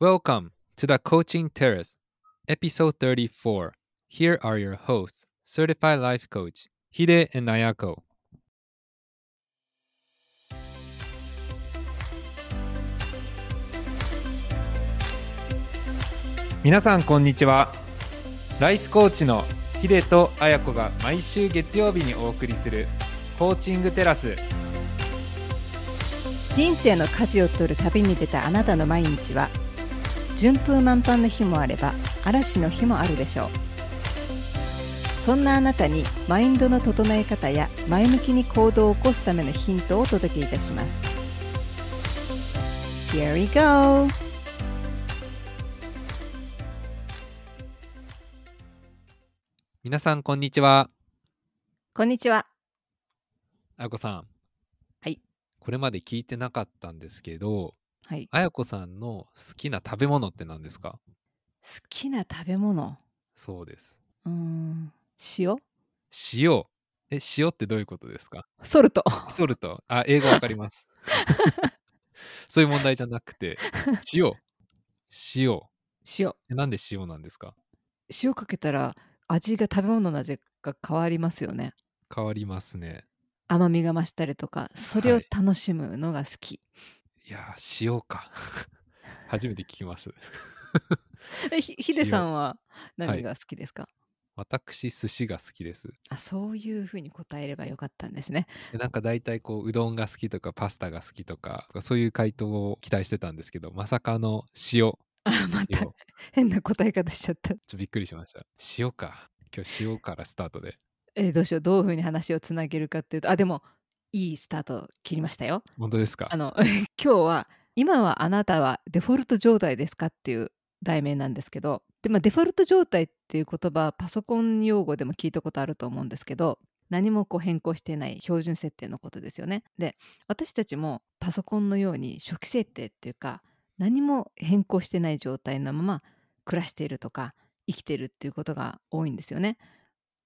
Welcome to the Coaching Terrace, episode 34. Here are your hosts, certified life coach Hide and Ayako. 皆さんこんにちは。ライフコーチのヒデとアヤコが毎週月曜日にお送りするコーチングテラス。人生の舵を取る旅に出たあなたの毎日は順風満帆の日もあれば嵐の日もあるでしょうそんなあなたにマインドの整え方や前向きに行動を起こすためのヒントをお届けいたします Here we go! 皆さんこんにちは。こんにちはあやこさん。はい。これまで聞いてなかったんですけど、はいあやこさんの好きな食べ物って何ですか？好きな食べ物？そうです。うーん塩？塩。え、塩ってどういうことですか？ソルトソルト？あ、英語わかります。そういう問題じゃなくて、塩。塩。塩えなんで塩なんですか？塩かけたら味が食べ物の味が変わりますよね変わりますね。甘みが増したりとかそれをはい楽しむのが好き、いやー、塩か。初めて聞きます。えひヒデさんははい何が好きですか、私、寿司が好きです。あそういうふうに答えればよかったんですね。でなんか大体こううどんが好きとかパスタが好きとかそういう回答を期待してたんですけどまさかの塩ち ょあまた変な答え方しちゃった。っとびっくりしました塩か今日塩からスタートでえーどうしようどういうふうに話をつなげるかっていうとあでもいいスタート切りましたよ。本当ですか？あの 今日は「今はあなたはデフォルト状態ですか?」っていう題名なんですけどで、まあ、デフォルト状態っていう言葉パソコン用語でも聞いたことあると思うんですけど何もこう変更していない標準設定のことですよね。で私たちもパソコンのように初期設定っていうか何も変更してない状態のまま暮らしているとか生きてるっていうことが多いんですよね。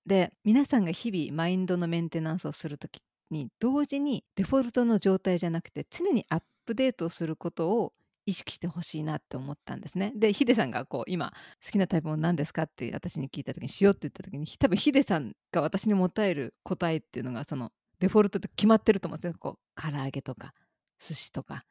で皆さんが日々マインドのメンテナンスをする時に同時にデフォルトの状態じゃなくて常にアップデートすることを意識してほしいなって思ったんですね。でヒデさんがこう今好きな食べ物何ですかって私に聞いた時に塩って言った時に多分ヒデさんが私に求える答えっていうのがそのデフォルトで決まってると思うんですよ。こう唐揚げとか寿司とか。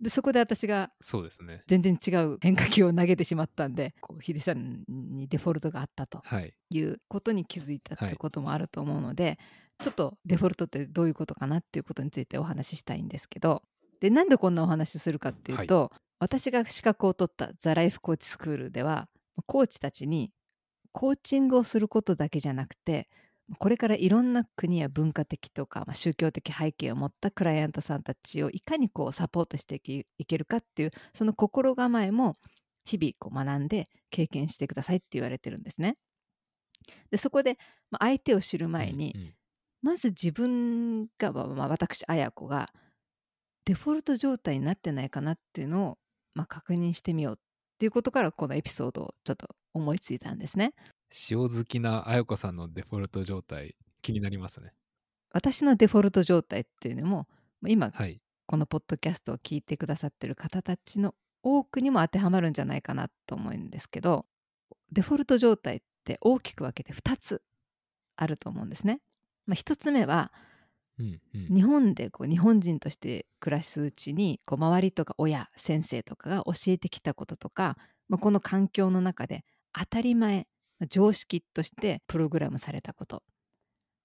でそこで私がそうですね全然違う変化球を投げてしまったんでこうヒデさんにデフォルトがあったとはいいうことに気づいたってはいいうこともあると思うので、ちょっとデフォルトってどういうことかなっていうことについてお話ししたいんですけど。でなんでこんなお話しするかっていうと、私が資格を取ったザ・ライフコーチスクールではコーチたちにコーチングをすることだけじゃなくてこれからいろんな国や文化的とか、まあ、宗教的背景を持ったクライアントさんたちをいかにこうサポートしていけいけるかっていうその心構えも日々こう学んで経験してくださいって言われてるんですね。でそこで、まあ、相手を知る前に、うんうんまず自分が、まあまあ私綾子がデフォルト状態になってないかなっていうのを、まあ、確認してみようっていうことからこのエピソードをちょっと思いついたんですね。塩好きなあやこさんのデフォルト状態気になりますね私のデフォルト状態っていうのもまあ今はいこのポッドキャストを聞いてくださってる方たちの多くにも当てはまるんじゃないかなと思うんですけどデフォルト状態って大きく分けて2つあると思うんですね。まあ、1つ目はうんうん日本でこう日本人として暮らすうちにこう周りとか親先生とかが教えてきたこととか、まあ、この環境の中で当たり前まあ常識としてプログラムされたこと、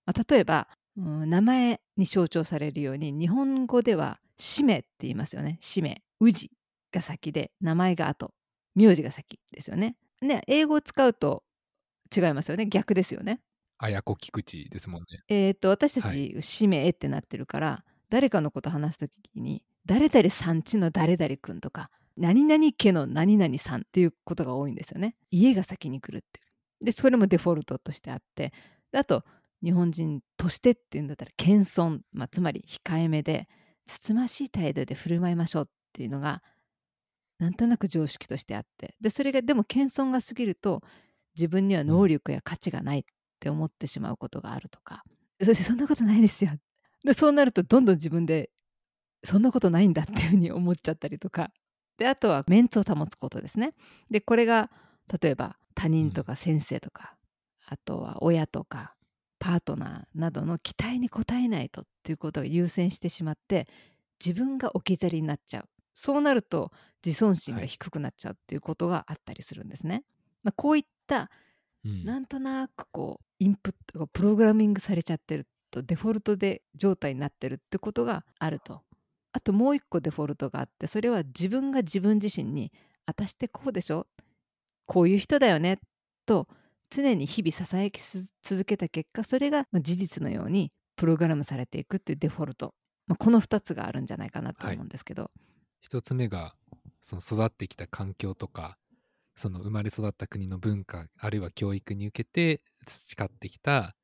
まあ、例えば、うん名前に象徴されるように日本語では「氏名」って言いますよね「氏名」「氏」が先で名前が後名字が先ですよね。ね英語を使うと違いますよね逆ですよね。あやこ菊池ですもんね。えー、と私たはち氏名ってなってるから、誰かのこと話す時に誰々さんちの誰々くんとか何々家の何々さんっていうことが多いんですよね。家が先に来るっていう。でそれもデフォルトとしてあってであと日本人としてっていうんだったら謙遜、まあ、つまり控えめでつつましい態度で振る舞いましょうっていうのがなんとなく常識としてあって。でそれがでも謙遜が過ぎると自分には能力や価値がない。って思ってしまうことがあるとか、そそんなことないですよ。でそうなるとどんどん自分でそんなことないんだっていうふうに思っちゃったりとか。であとはメンツを保つことですね。でこれが例えば他人とか先生とか、あとは親とかパートナーなどの期待に応えないとっていうことが優先してしまって自分が置き去りになっちゃう。そうなると自尊心が低くなっちゃうっていうことがあったりするんですね。まあ、こういったうん。なんとなくこうインプットがプログラミングされちゃってるとデフォルトで状態になってるってことがあると。あともう一個デフォルトがあってそれは自分が自分自身に「私ってこうでしょ？こういう人だよね」と常に日々ささやきす続けた結果それがまあ事実のようにプログラムされていくっていうデフォルト、まあ、この2つがあるんじゃないかなと思うんですけど、一つ目がその育ってきた環境とかその生まれ育った国の文化あるいは教育に受けて培ってきた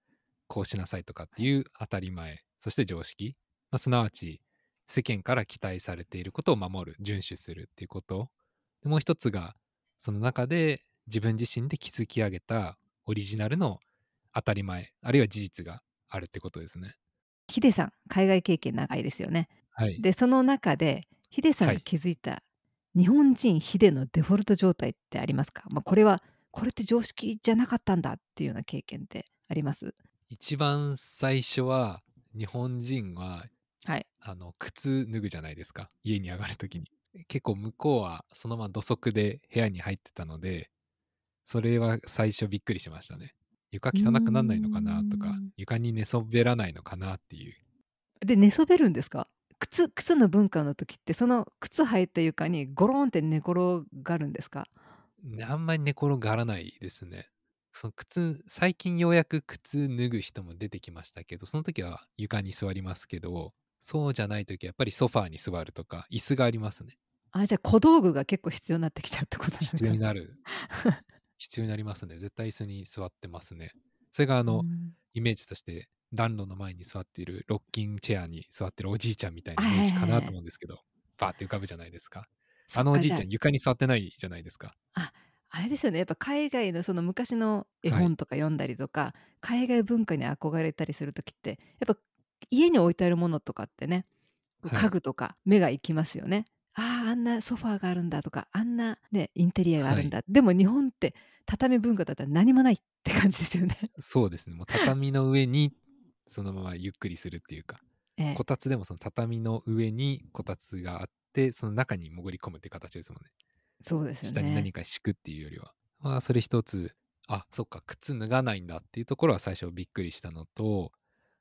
こうしなさいとかっていう当たり前そして常識、まあ、すなわち世間から期待されていることを守る遵守するっていうこと。でもう一つがその中で自分自身で築き上げたオリジナルの当たり前あるいは事実があるってことですね。ヒデさん海外経験長いですよね。はい、でその中でヒデさんがはい。気づいた日本人ヒデのデフォルト状態ってありますか、まあ、これはこれって常識じゃなかったんだっていうような経験ってあります？一番最初は日本人ははい。あの靴脱ぐじゃないですか。家に上がるときに結構向こうはそのまま土足で部屋に入ってたのでそれは最初びっくりしましたね。床汚くなんないのかなとか床に寝そべらないのかなっていう。で寝そべるんですか？靴靴の文化の時ってその靴履いた床にゴロンって寝転がるんですか？あんまり寝転がらないですね。その靴最近ようやく靴脱ぐ人も出てきましたけどその時は床に座りますけどそうじゃない時はやっぱりソファーに座るとか椅子がありますね。あじゃあ小道具が結構必要になってきちゃうってことなんですか必要になる。必要になりますね。絶対椅子に座ってますね。それがあの、うん。イメージとして暖炉の前に座っているロッキングチェアに座ってるおじいちゃんみたいなイメージかなと思うんですけどバーって浮かぶじゃないですかあのおじいちゃん床に座ってないじゃないですか。ゃああれですよね。やっぱ海外のその昔の絵本とか読んだりとか、海外文化に憧れたりする時ってやっぱ家に置いてあるものとかってねはい。家具とか目が行きますよね。あああんなソファーがあるんだとかあんな、ね、インテリアがあるんだ、でも日本って畳文化だったら何もないって感じですよね。そうですね。もう畳の上にそのままゆっくりするっていうかええ。こたつでもその畳の上にこたつがあってその中に潜り込むって形ですもんね。そうですよ下に何ね。か敷くっていうよりは。まあそれ一つあそっか靴脱がないんだっていうところは最初びっくりしたのと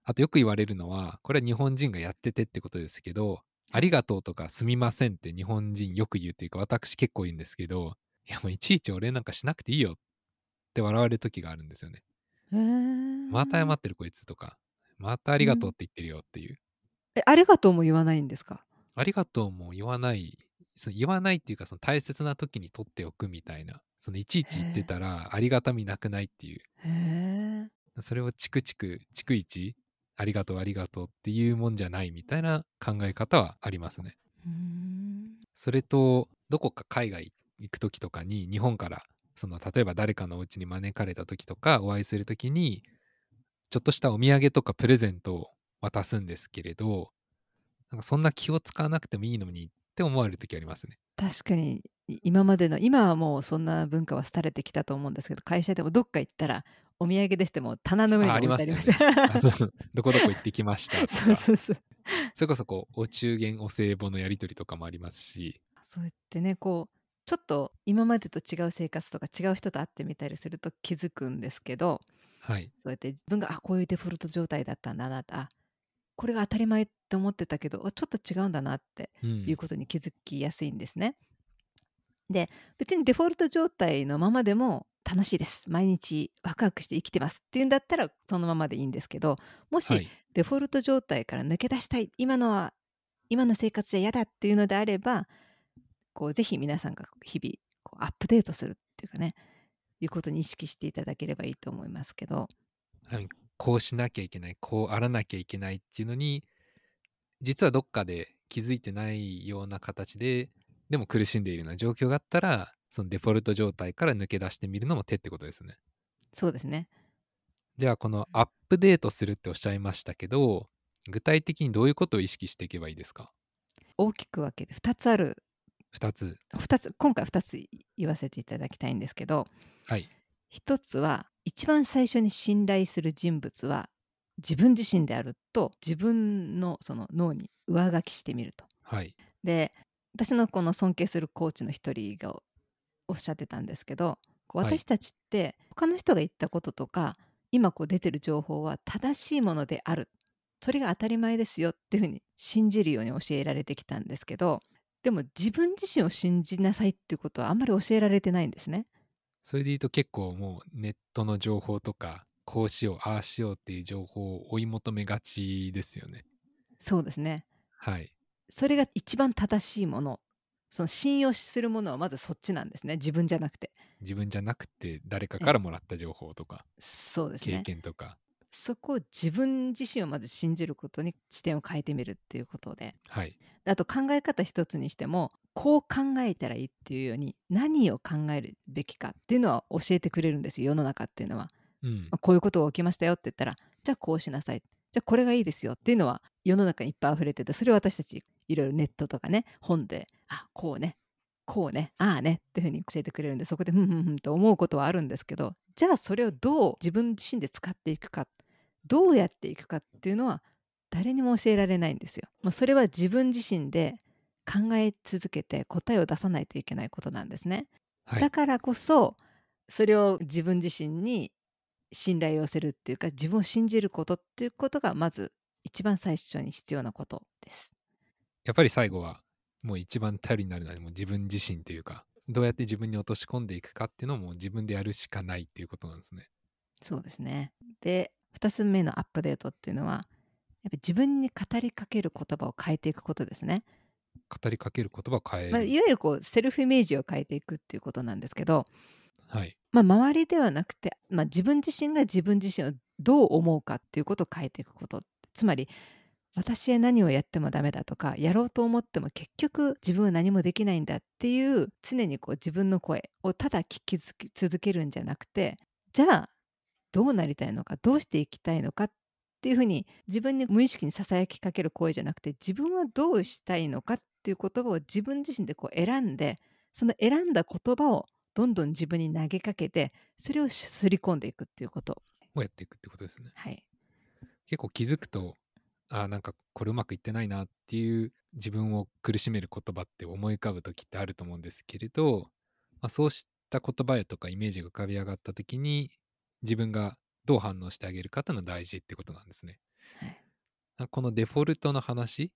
あとよく言われるのはこれは日本人がやっててってことですけどありがとうとかすみませんって日本人よく言うっていうか私結構言うんですけどいやもういちいちお礼なんかしなくていいよって笑われる時があるんですよね。また謝ってるこいつとかまたありがとうって言ってるよっていう。えありがとうも言わないんですか？ありがとうも言わないその言わないっていうかその大切な時に取っておくみたいなそのいちいち言ってたらありがたみなくないっていう。それをチクチク逐一ありがとうありがとうっていうもんじゃないみたいな考え方はありますね。それとどこか海外行く時とかに日本からその例えば誰かのお家に招かれた時とかお会いする時にちょっとしたお土産とかプレゼントを渡すんですけれどなんかそんな気を使わなくてもいいのにって思われる時ありますね。確かにい今までの今はもうそんな文化は廃れてきたと思うんですけど会社でもどっか行ったらお土産でしても棚の上にああり置いてありました。あそうどこどこ行ってきましたとか。そうそうそう。それこそこうお中元お歳暮のやり取りとかもありますし。そうやってねこうちょっと今までと違う生活とか違う人と会ってみたりすると気づくんですけどはい。そうやって自分があこういうデフォルト状態だったんだなあこれが当たり前って思ってたけどあちょっと違うんだなってうん。いうことに気づきやすいんですね。で別にデフォルト状態のままでも楽しいです。毎日ワクワクして生きてますっていうんだったらそのままでいいんですけどもし、はい。デフォルト状態から抜け出したい今のは今の生活じゃ嫌だっていうのであればこうぜひ皆さんが日々こうアップデートするっていうかねいうことに意識していただければいいと思いますけど。はいこうしなきゃいけないこうあらなきゃいけないっていうのに実はどっかで気づいてないような形ででも苦しんでいるような状況があったらそのデフォルト状態から抜け出してみるのも手ってことですね。そうですね。じゃあこのアップデートするっておっしゃいましたけど具体的にどういうことを意識していけばいいですか？大きく分けて2つある。2つ。2つ今回2つ言わせていただきたいんですけど。はい。1つは一番最初に信頼する人物は自分自身であると自分のその脳に上書きしてみると。はい。で私のこの尊敬するコーチの一人がおっしゃってたんですけど私たちって他の人が言ったこととか今こう出てる情報は正しいものであるそれが当たり前ですよっていうふうに信じるように教えられてきたんですけどでも自分自身を信じなさいっていうことはあんまり教えられてないんですね。それで言うと結構もうネットの情報とか、こうしよう、ああしようっていう情報を追い求めがちですよね。そうですねはい。それが一番正しいものその信用するものはまずそっちなんですね自分じゃなくて自分じゃなくて誰かからもらった情報とか、経そうですね験とか。そこを自分自身をまず信じることに視点を変えてみるっていうことではい。あと考え方一つにしてもこう考えたらいいっていうように何を考えるべきかっていうのは教えてくれるんですよ世の中っていうのは、うんま。あこういうことが起きましたよって言ったらじゃあこうしなさいじゃあこれがいいですよっていうのは世の中にいっぱい溢れててそれを私たちいろいろネットとかね本であこうねこうねああねっていうふうに教えてくれるんでそこでふんふんふんと思うことはあるんですけどじゃあそれをどう自分自身で使っていくかどうやっていくかっていうのは誰にも教えられないんですよ。まあ、それは自分自身で考え続けて答えを出さないといけないことなんですね。はい。だからこそそれを自分自身に信頼を寄せるっていうか自分を信じることっていうことがまず一番最初に必要なことです。やっぱり最後はもう一番頼りになるのはもう自分自身というか、どうやって自分に落とし込んでいくかっていうのも自分でやるしかないっていうことなんですね。そうですね。で2つ目のアップデートっていうのはやっぱり自分に語りかける言葉を変えていくことですね。語りかける言葉を変える。まあ、いわゆるこうセルフイメージを変えていくっていうことなんですけど、はい。まあ、周りではなくて、まあ、自分自身が自分自身をどう思うかっていうことを変えていくことつまり私は何をやってもダメだとかやろうと思っても結局自分は何もできないんだっていう常にこう自分の声をただ聞き続けるんじゃなくてじゃあどうなりたいのかどうしていきたいのかっていうふうに自分に無意識にささやきかける声じゃなくて自分はどうしたいのかっていう言葉を自分自身でこう選んでその選んだ言葉をどんどん自分に投げかけてそれをすり込んでいくっていうこと。をやっていくってことですね。はい、結構気づくと、あーなんかこれうまくいってないなっていう自分を苦しめる言葉って思い浮かぶ時ってあると思うんですけれど、まあ、そうした言葉やとかイメージが浮かび上がった時に自分がどう反応してあげるかっていうのが大事ってことなんですね。はいあこのデフォルトの話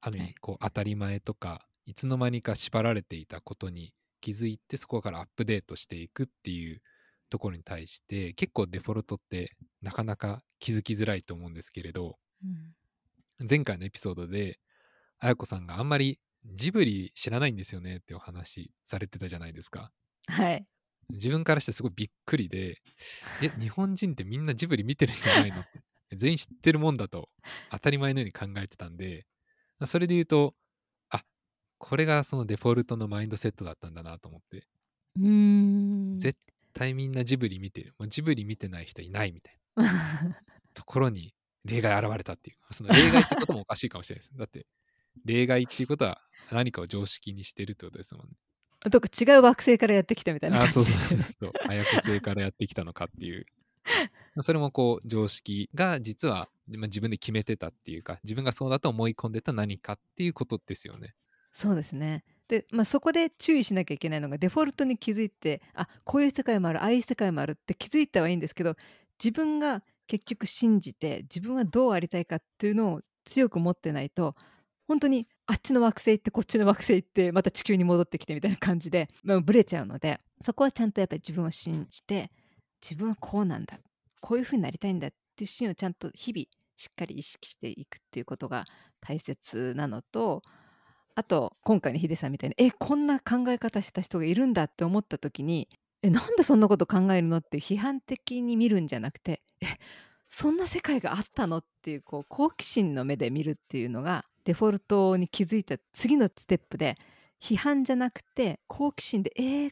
ある意はい味こう当たり前とかいつの間にか縛られていたことに気づいてそこからアップデートしていくっていうところに対して結構デフォルトってなかなか気づきづらいと思うんですけれど前回のエピソードであやこさんがあんまりジブリ知らないんですよねってお話されてたじゃないですか。はい、自分からしてすごいびっくりで、え、日本人ってみんなジブリ見てるんじゃないの？って、全員知ってるもんだと当たり前のように考えてたんで、それで言うと、あ、これがそのデフォルトのマインドセットだったんだなと思って、うーん絶対みんなジブリ見てる。もうジブリ見てない人いないみたいな ところに例外現れたっていう。その例外ってこともおかしいかもしれないです。だって、例外っていうことは何かを常識にしてるってことですもんね。とか違う惑星からやってきたみたいなあそうそうそうそう。早く星からやってきたのかっていう。それもこう常識が実は、まあ、自分で決めてたっていうか自分がそうだと思い込んでた何かっていうことですよね。そうですね。で、まあ、そこで注意しなきゃいけないのがデフォルトに気づいてあこういう世界もあるああいう世界もあるって気づいたはいいんですけど自分が結局信じて自分はどうありたいかっていうのを強く持ってないと本当にあっちの惑星行ってこっちの惑星行ってまた地球に戻ってきてみたいな感じで、まあ、ブレちゃうのでそこはちゃんとやっぱり自分を信じて自分はこうなんだこういうふうになりたいんだっていうシーンをちゃんと日々しっかり意識していくっていうことが大切なのとあと今回のヒデさんみたいにえこんな考え方した人がいるんだって思った時にえなんでそんなこと考えるのって批判的に見るんじゃなくてえそんな世界があったのっていうこう好奇心の目で見るっていうのがデフォルトに気づいた次のステップで批判じゃなくて好奇心でえー、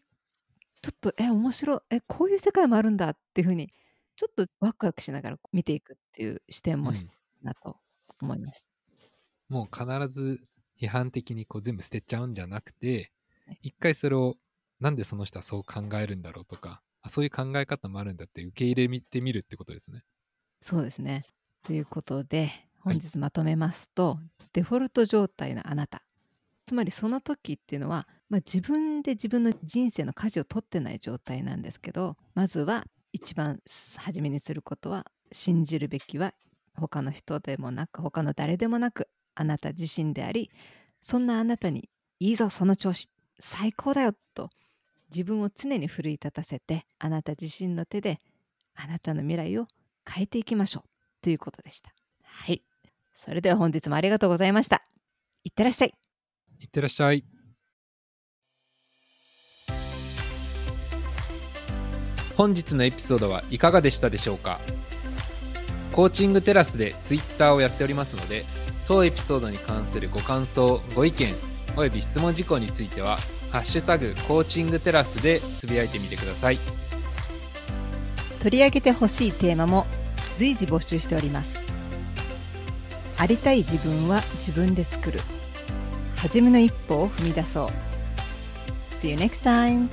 ちょっとえ面白いえこういう世界もあるんだっていうふうにちょっとワクワクしながら見ていくっていう視点も必要だと思います。もう必ず批判的にこう全部捨てちゃうんじゃなくてね。一回それをなんでその人はそう考えるんだろうとかあそういう考え方もあるんだって受け入れてみるってことですね。そうですね。ということで本日まとめますと、デフォルト状態のあなたつまりその時っていうのは、まあ、自分で自分の人生の舵を取ってない状態なんですけどまずは一番初めにすることは信じるべきは他の人でもなく他の誰でもなくあなた自身でありそんなあなたにいいぞその調子最高だよと自分を常に奮い立たせてあなた自身の手であなたの未来を変えていきましょうということでした。はい。それでは本日もありがとうございました。いってらっしゃい。いってらっしゃい。本日のエピソードはいかがでしたでしょうか？コーチングテラスでツイッターをやっておりますので当エピソードに関するご感想ご意見および質問事項については「ハッシュタグコーチングテラス」でつぶやいてみてください取り上げてほしいテーマも随時募集しておりますありたい自分は自分で作る初めの一歩を踏み出そう See you next time!